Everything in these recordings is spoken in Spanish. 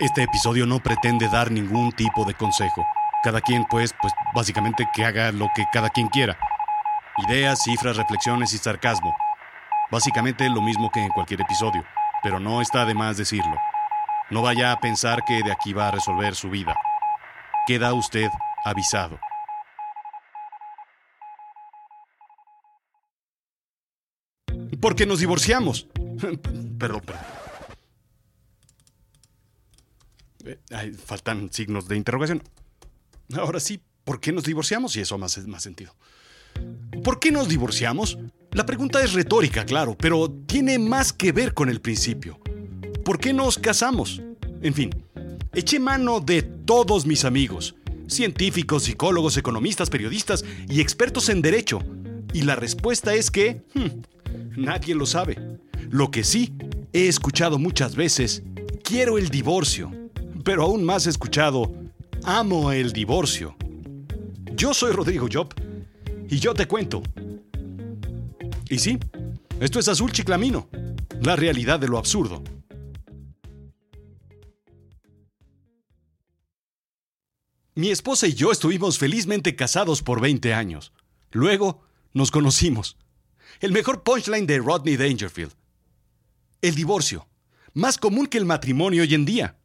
Este episodio no pretende dar ningún tipo de consejo. Cada quien, pues, pues básicamente que haga lo que cada quien quiera. Ideas, cifras, reflexiones y sarcasmo. Básicamente lo mismo que en cualquier episodio, pero no está de más decirlo. No vaya a pensar que de aquí va a resolver su vida. Queda usted avisado. ¿Por qué nos divorciamos? perdón, perdón. Eh, faltan signos de interrogación. Ahora sí, ¿por qué nos divorciamos? Y eso más, más sentido. ¿Por qué nos divorciamos? La pregunta es retórica, claro, pero tiene más que ver con el principio. ¿Por qué nos casamos? En fin, eché mano de todos mis amigos, científicos, psicólogos, economistas, periodistas y expertos en derecho. Y la respuesta es que hmm, nadie lo sabe. Lo que sí, he escuchado muchas veces, quiero el divorcio. Pero aún más escuchado, amo el divorcio. Yo soy Rodrigo Job y yo te cuento. Y sí, esto es Azul Chiclamino, la realidad de lo absurdo. Mi esposa y yo estuvimos felizmente casados por 20 años. Luego nos conocimos. El mejor punchline de Rodney Dangerfield. El divorcio, más común que el matrimonio hoy en día.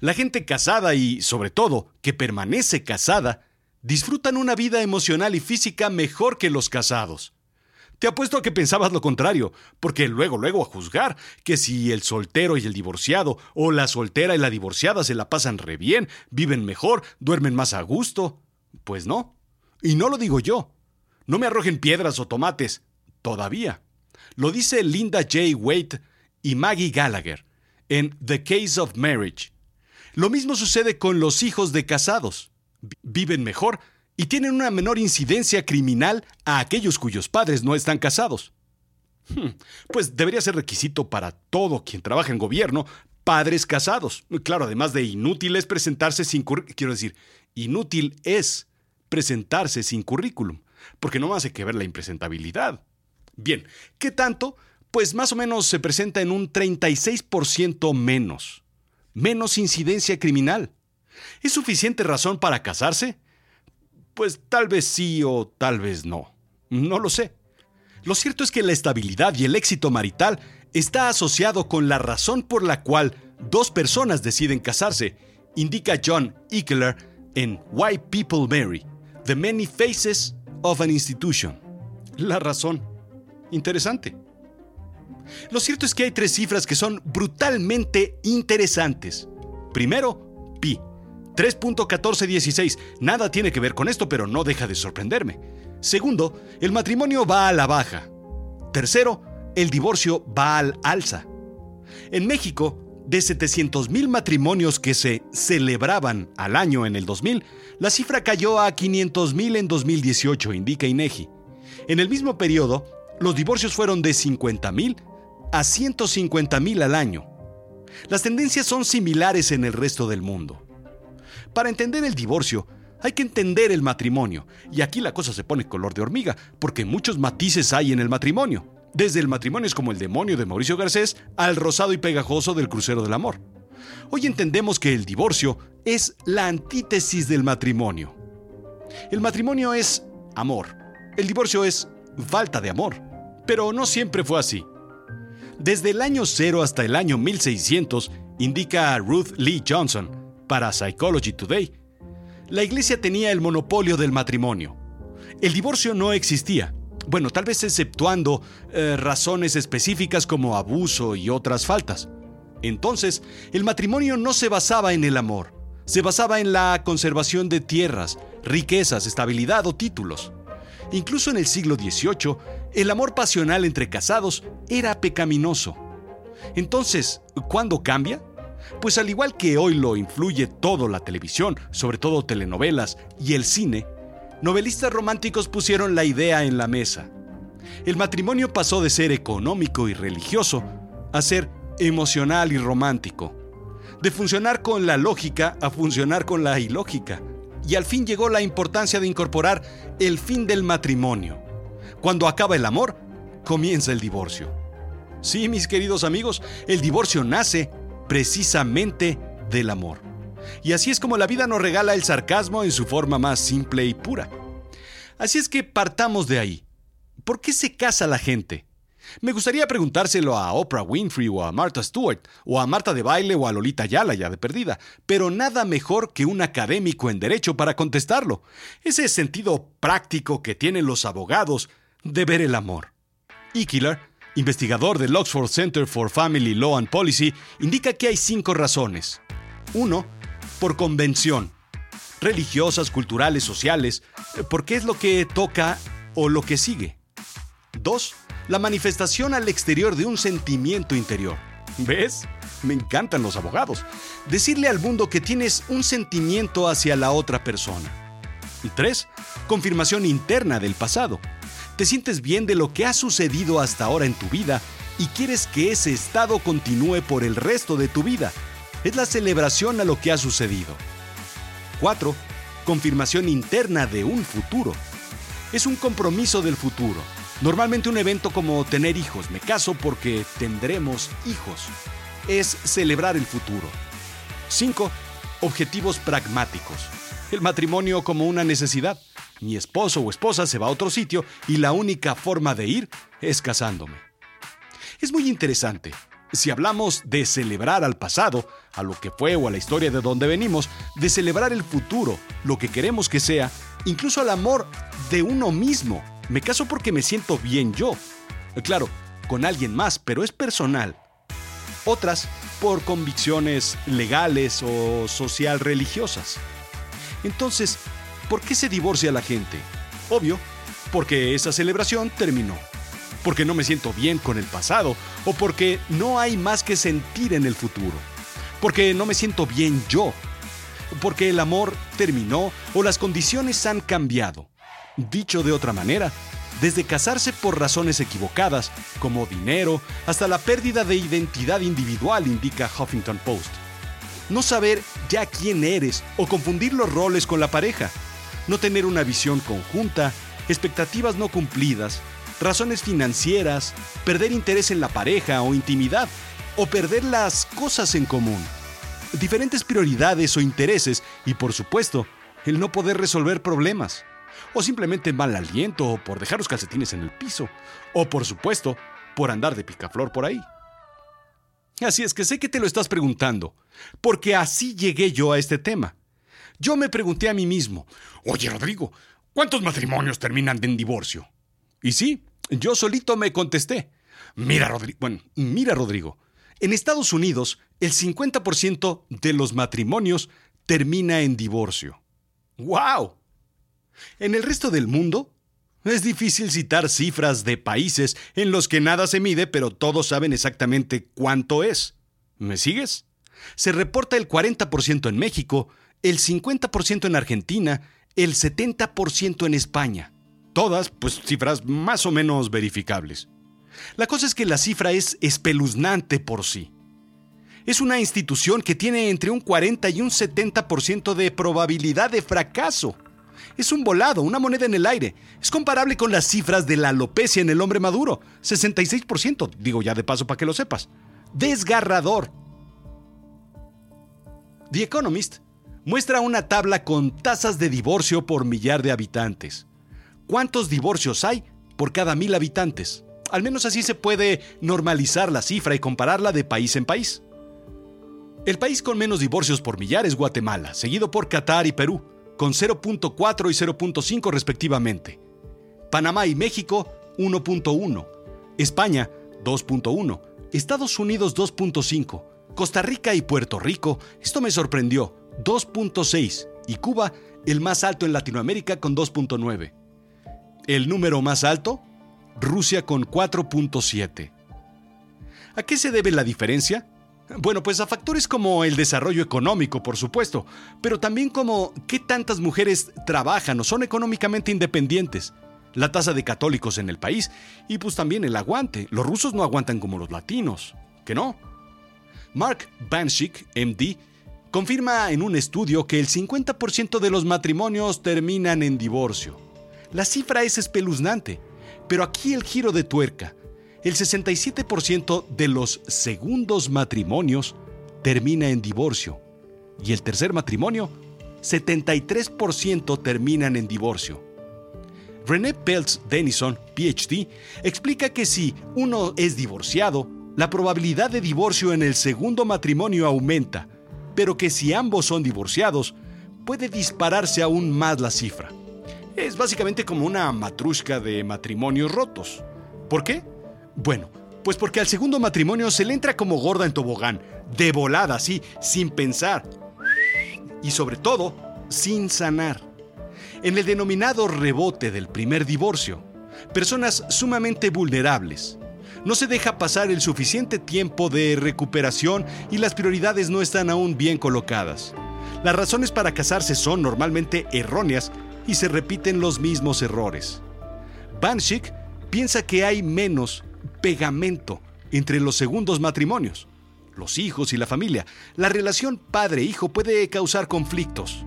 La gente casada y, sobre todo, que permanece casada, disfrutan una vida emocional y física mejor que los casados. Te apuesto a que pensabas lo contrario, porque luego, luego a juzgar que si el soltero y el divorciado, o la soltera y la divorciada se la pasan re bien, viven mejor, duermen más a gusto. Pues no. Y no lo digo yo. No me arrojen piedras o tomates. Todavía. Lo dice Linda J. Waite y Maggie Gallagher en The Case of Marriage. Lo mismo sucede con los hijos de casados. Viven mejor y tienen una menor incidencia criminal a aquellos cuyos padres no están casados. Hmm, pues debería ser requisito para todo quien trabaja en gobierno padres casados. Claro, además de inútil es presentarse sin currículum. Quiero decir, inútil es presentarse sin currículum, porque no hay que ver la impresentabilidad. Bien, ¿qué tanto? Pues más o menos se presenta en un 36% menos. Menos incidencia criminal. ¿Es suficiente razón para casarse? Pues tal vez sí o tal vez no. No lo sé. Lo cierto es que la estabilidad y el éxito marital está asociado con la razón por la cual dos personas deciden casarse, indica John Eckler en Why People Marry, The Many Faces of an Institution. La razón. Interesante. Lo cierto es que hay tres cifras que son brutalmente interesantes. Primero, pi. 3.1416. Nada tiene que ver con esto, pero no deja de sorprenderme. Segundo, el matrimonio va a la baja. Tercero, el divorcio va al alza. En México, de 700.000 matrimonios que se celebraban al año en el 2000, la cifra cayó a 500.000 en 2018, indica INEGI. En el mismo periodo, los divorcios fueron de 50.000 a 150.000 al año. Las tendencias son similares en el resto del mundo. Para entender el divorcio, hay que entender el matrimonio. Y aquí la cosa se pone color de hormiga, porque muchos matices hay en el matrimonio. Desde el matrimonio es como el demonio de Mauricio Garcés al rosado y pegajoso del crucero del amor. Hoy entendemos que el divorcio es la antítesis del matrimonio. El matrimonio es amor. El divorcio es falta de amor. Pero no siempre fue así. Desde el año cero hasta el año 1600, indica Ruth Lee Johnson, para Psychology Today, la iglesia tenía el monopolio del matrimonio. El divorcio no existía. Bueno, tal vez exceptuando eh, razones específicas como abuso y otras faltas. Entonces, el matrimonio no se basaba en el amor, se basaba en la conservación de tierras, riquezas, estabilidad o títulos. Incluso en el siglo XVIII, el amor pasional entre casados era pecaminoso. Entonces, ¿cuándo cambia? Pues al igual que hoy lo influye todo la televisión, sobre todo telenovelas y el cine, novelistas románticos pusieron la idea en la mesa. El matrimonio pasó de ser económico y religioso a ser emocional y romántico. De funcionar con la lógica a funcionar con la ilógica. Y al fin llegó la importancia de incorporar el fin del matrimonio. Cuando acaba el amor, comienza el divorcio. Sí, mis queridos amigos, el divorcio nace precisamente del amor. Y así es como la vida nos regala el sarcasmo en su forma más simple y pura. Así es que partamos de ahí. ¿Por qué se casa la gente? Me gustaría preguntárselo a Oprah Winfrey o a Martha Stewart, o a Marta de Baile o a Lolita Yala ya de perdida, pero nada mejor que un académico en derecho para contestarlo. Ese sentido práctico que tienen los abogados de ver el amor. Killer, investigador del Oxford Center for Family Law and Policy, indica que hay cinco razones. Uno, por convención. Religiosas, culturales, sociales, porque es lo que toca o lo que sigue. Dos, la manifestación al exterior de un sentimiento interior. ¿Ves? Me encantan los abogados. Decirle al mundo que tienes un sentimiento hacia la otra persona. Y tres, confirmación interna del pasado. Te sientes bien de lo que ha sucedido hasta ahora en tu vida y quieres que ese estado continúe por el resto de tu vida. Es la celebración a lo que ha sucedido. 4. Confirmación interna de un futuro. Es un compromiso del futuro Normalmente un evento como tener hijos, me caso porque tendremos hijos, es celebrar el futuro. 5. Objetivos pragmáticos. El matrimonio como una necesidad. Mi esposo o esposa se va a otro sitio y la única forma de ir es casándome. Es muy interesante. Si hablamos de celebrar al pasado, a lo que fue o a la historia de donde venimos, de celebrar el futuro, lo que queremos que sea, incluso al amor de uno mismo, me caso porque me siento bien yo. Claro, con alguien más, pero es personal. Otras por convicciones legales o social religiosas. Entonces, ¿por qué se divorcia la gente? Obvio, porque esa celebración terminó. Porque no me siento bien con el pasado o porque no hay más que sentir en el futuro. Porque no me siento bien yo. Porque el amor terminó o las condiciones han cambiado. Dicho de otra manera, desde casarse por razones equivocadas, como dinero, hasta la pérdida de identidad individual, indica Huffington Post. No saber ya quién eres o confundir los roles con la pareja. No tener una visión conjunta, expectativas no cumplidas, razones financieras, perder interés en la pareja o intimidad, o perder las cosas en común. Diferentes prioridades o intereses y, por supuesto, el no poder resolver problemas o simplemente mal aliento, o por dejar los calcetines en el piso, o por supuesto, por andar de picaflor por ahí. Así es que sé que te lo estás preguntando, porque así llegué yo a este tema. Yo me pregunté a mí mismo, oye Rodrigo, ¿cuántos matrimonios terminan en divorcio? Y sí, yo solito me contesté. Mira, Rodrigo, bueno, mira, Rodrigo, en Estados Unidos el 50% de los matrimonios termina en divorcio. ¡Wow! En el resto del mundo, es difícil citar cifras de países en los que nada se mide, pero todos saben exactamente cuánto es. ¿Me sigues? Se reporta el 40% en México, el 50% en Argentina, el 70% en España. Todas, pues, cifras más o menos verificables. La cosa es que la cifra es espeluznante por sí. Es una institución que tiene entre un 40 y un 70% de probabilidad de fracaso. Es un volado, una moneda en el aire. Es comparable con las cifras de la alopecia en el hombre maduro. 66%, digo ya de paso para que lo sepas. Desgarrador. The Economist muestra una tabla con tasas de divorcio por millar de habitantes. ¿Cuántos divorcios hay por cada mil habitantes? Al menos así se puede normalizar la cifra y compararla de país en país. El país con menos divorcios por millar es Guatemala, seguido por Qatar y Perú con 0.4 y 0.5 respectivamente. Panamá y México 1.1. España 2.1. Estados Unidos 2.5. Costa Rica y Puerto Rico, esto me sorprendió, 2.6. Y Cuba, el más alto en Latinoamérica con 2.9. El número más alto, Rusia con 4.7. ¿A qué se debe la diferencia? Bueno, pues a factores como el desarrollo económico, por supuesto, pero también como qué tantas mujeres trabajan o son económicamente independientes, la tasa de católicos en el país y pues también el aguante. Los rusos no aguantan como los latinos, que no. Mark Banshik, MD, confirma en un estudio que el 50% de los matrimonios terminan en divorcio. La cifra es espeluznante, pero aquí el giro de tuerca el 67% de los segundos matrimonios termina en divorcio y el tercer matrimonio, 73% terminan en divorcio. René Peltz Denison, PhD, explica que si uno es divorciado, la probabilidad de divorcio en el segundo matrimonio aumenta, pero que si ambos son divorciados, puede dispararse aún más la cifra. Es básicamente como una matrushka de matrimonios rotos. ¿Por qué? Bueno, pues porque al segundo matrimonio se le entra como gorda en tobogán, de volada, así, sin pensar. Y sobre todo, sin sanar. En el denominado rebote del primer divorcio, personas sumamente vulnerables. No se deja pasar el suficiente tiempo de recuperación y las prioridades no están aún bien colocadas. Las razones para casarse son normalmente erróneas y se repiten los mismos errores. Banshik piensa que hay menos pegamento entre los segundos matrimonios, los hijos y la familia. La relación padre-hijo puede causar conflictos,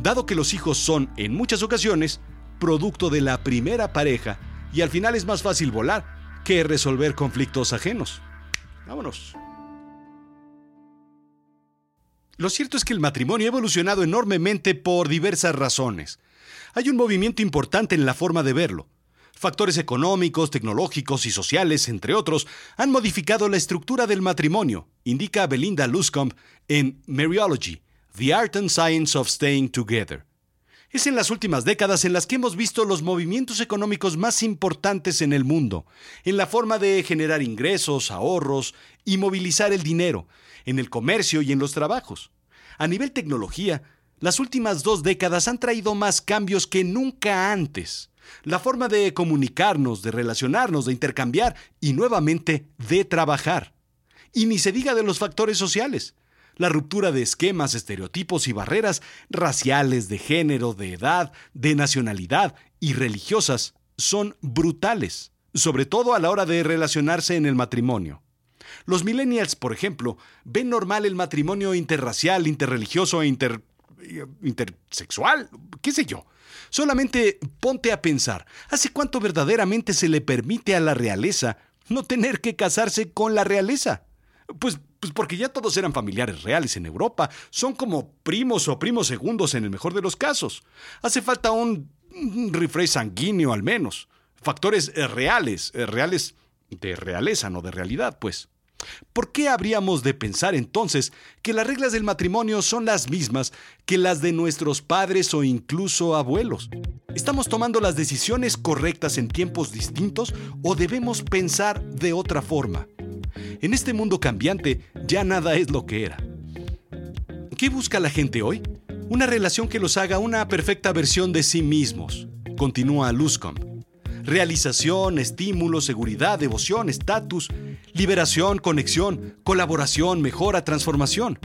dado que los hijos son, en muchas ocasiones, producto de la primera pareja y al final es más fácil volar que resolver conflictos ajenos. Vámonos. Lo cierto es que el matrimonio ha evolucionado enormemente por diversas razones. Hay un movimiento importante en la forma de verlo. Factores económicos, tecnológicos y sociales, entre otros, han modificado la estructura del matrimonio, indica Belinda Luscombe en Mariology, The Art and Science of Staying Together. Es en las últimas décadas en las que hemos visto los movimientos económicos más importantes en el mundo, en la forma de generar ingresos, ahorros y movilizar el dinero, en el comercio y en los trabajos. A nivel tecnología, las últimas dos décadas han traído más cambios que nunca antes la forma de comunicarnos, de relacionarnos, de intercambiar y nuevamente de trabajar. Y ni se diga de los factores sociales. La ruptura de esquemas, estereotipos y barreras raciales, de género, de edad, de nacionalidad y religiosas son brutales, sobre todo a la hora de relacionarse en el matrimonio. Los millennials, por ejemplo, ven normal el matrimonio interracial, interreligioso e inter... intersexual, qué sé yo. Solamente ponte a pensar, ¿hace cuánto verdaderamente se le permite a la realeza no tener que casarse con la realeza? Pues, pues porque ya todos eran familiares reales en Europa, son como primos o primos segundos en el mejor de los casos. Hace falta un, un sanguíneo al menos. Factores eh, reales, eh, reales de realeza, no de realidad, pues. ¿Por qué habríamos de pensar entonces que las reglas del matrimonio son las mismas que las de nuestros padres o incluso abuelos? ¿Estamos tomando las decisiones correctas en tiempos distintos o debemos pensar de otra forma? En este mundo cambiante ya nada es lo que era. ¿Qué busca la gente hoy? Una relación que los haga una perfecta versión de sí mismos, continúa Luscombe. Realización, estímulo, seguridad, devoción, estatus, liberación, conexión, colaboración, mejora, transformación.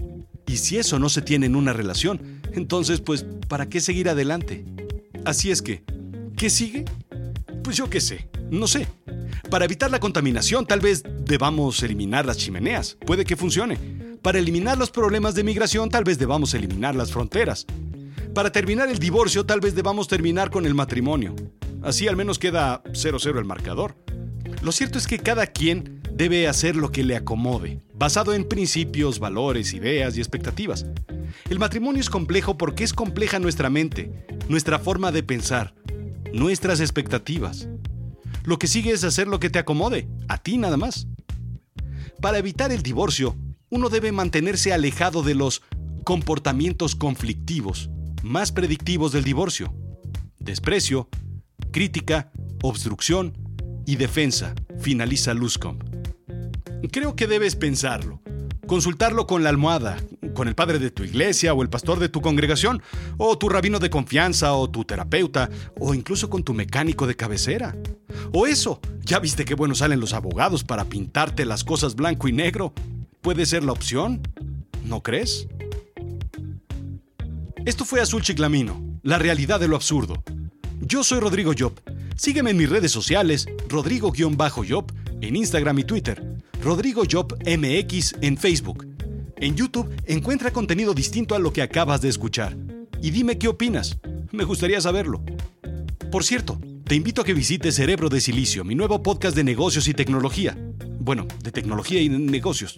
Y si eso no se tiene en una relación, entonces pues, ¿para qué seguir adelante? Así es que, ¿qué sigue? Pues yo qué sé, no sé. Para evitar la contaminación, tal vez debamos eliminar las chimeneas, puede que funcione. Para eliminar los problemas de migración, tal vez debamos eliminar las fronteras. Para terminar el divorcio, tal vez debamos terminar con el matrimonio. Así al menos queda 0-0 el marcador. Lo cierto es que cada quien debe hacer lo que le acomode, basado en principios, valores, ideas y expectativas. El matrimonio es complejo porque es compleja nuestra mente, nuestra forma de pensar, nuestras expectativas. Lo que sigue es hacer lo que te acomode, a ti nada más. Para evitar el divorcio, uno debe mantenerse alejado de los comportamientos conflictivos, más predictivos del divorcio. Desprecio, crítica, obstrucción y defensa, finaliza Luscombe. Creo que debes pensarlo, consultarlo con la almohada, con el padre de tu iglesia o el pastor de tu congregación, o tu rabino de confianza o tu terapeuta, o incluso con tu mecánico de cabecera. O eso, ya viste qué buenos salen los abogados para pintarte las cosas blanco y negro. ¿Puede ser la opción? ¿No crees? Esto fue Azul Chiclamino, la realidad de lo absurdo. Yo soy Rodrigo Job. Sígueme en mis redes sociales, Rodrigo-Job, en Instagram y Twitter, Rodrigo Job MX en Facebook. En YouTube encuentra contenido distinto a lo que acabas de escuchar. Y dime qué opinas. Me gustaría saberlo. Por cierto, te invito a que visites Cerebro de Silicio, mi nuevo podcast de negocios y tecnología. Bueno, de tecnología y negocios.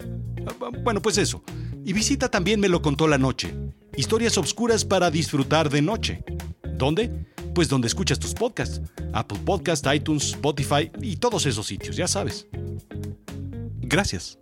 Bueno, pues eso. Y visita también Me lo contó la noche. Historias obscuras para disfrutar de noche. ¿Dónde? Pues donde escuchas tus podcasts. Apple Podcast, iTunes, Spotify y todos esos sitios, ya sabes. Gracias.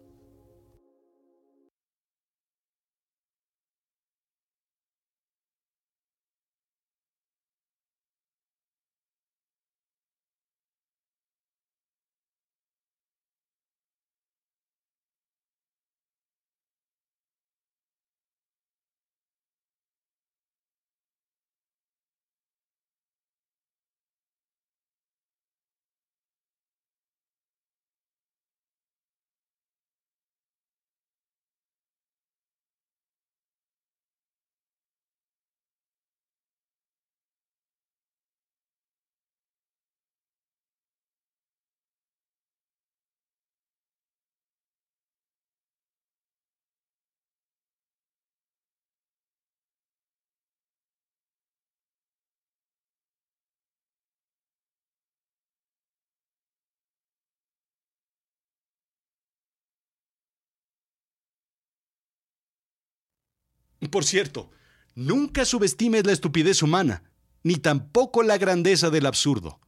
Por cierto, nunca subestimes la estupidez humana, ni tampoco la grandeza del absurdo.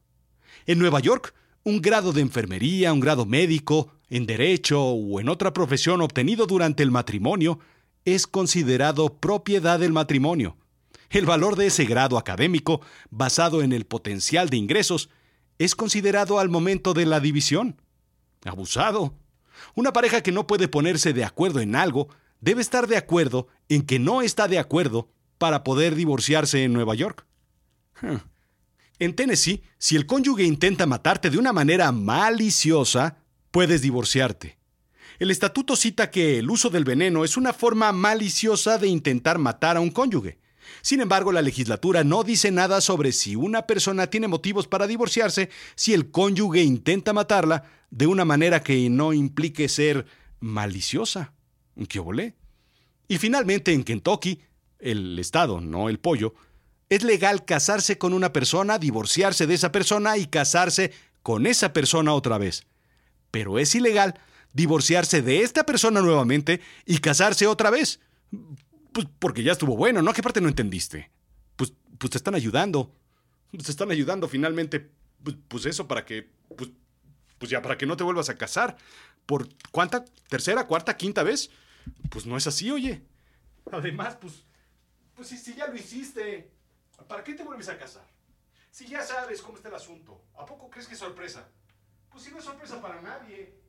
En Nueva York, un grado de enfermería, un grado médico, en derecho o en otra profesión obtenido durante el matrimonio es considerado propiedad del matrimonio. El valor de ese grado académico, basado en el potencial de ingresos, es considerado al momento de la división. Abusado. Una pareja que no puede ponerse de acuerdo en algo debe estar de acuerdo en que no está de acuerdo para poder divorciarse en Nueva York. En Tennessee, si el cónyuge intenta matarte de una manera maliciosa, puedes divorciarte. El estatuto cita que el uso del veneno es una forma maliciosa de intentar matar a un cónyuge. Sin embargo, la legislatura no dice nada sobre si una persona tiene motivos para divorciarse si el cónyuge intenta matarla de una manera que no implique ser maliciosa. ¿Qué volé? Y finalmente en Kentucky, el estado, no el pollo, es legal casarse con una persona, divorciarse de esa persona y casarse con esa persona otra vez. Pero es ilegal divorciarse de esta persona nuevamente y casarse otra vez. Pues porque ya estuvo bueno, ¿no? ¿Qué parte no entendiste? Pues, pues te están ayudando. Te están ayudando finalmente. Pues, pues eso para que. Pues, pues ya para que no te vuelvas a casar. ¿Por cuánta? ¿Tercera, cuarta, quinta vez? Pues no es así, oye. Además, pues, pues si, ya lo hiciste, ¿para qué te vuelves a casar? Si ya sabes cómo está el asunto, ¿a poco crees que es sorpresa? Pues si no es sorpresa para nadie.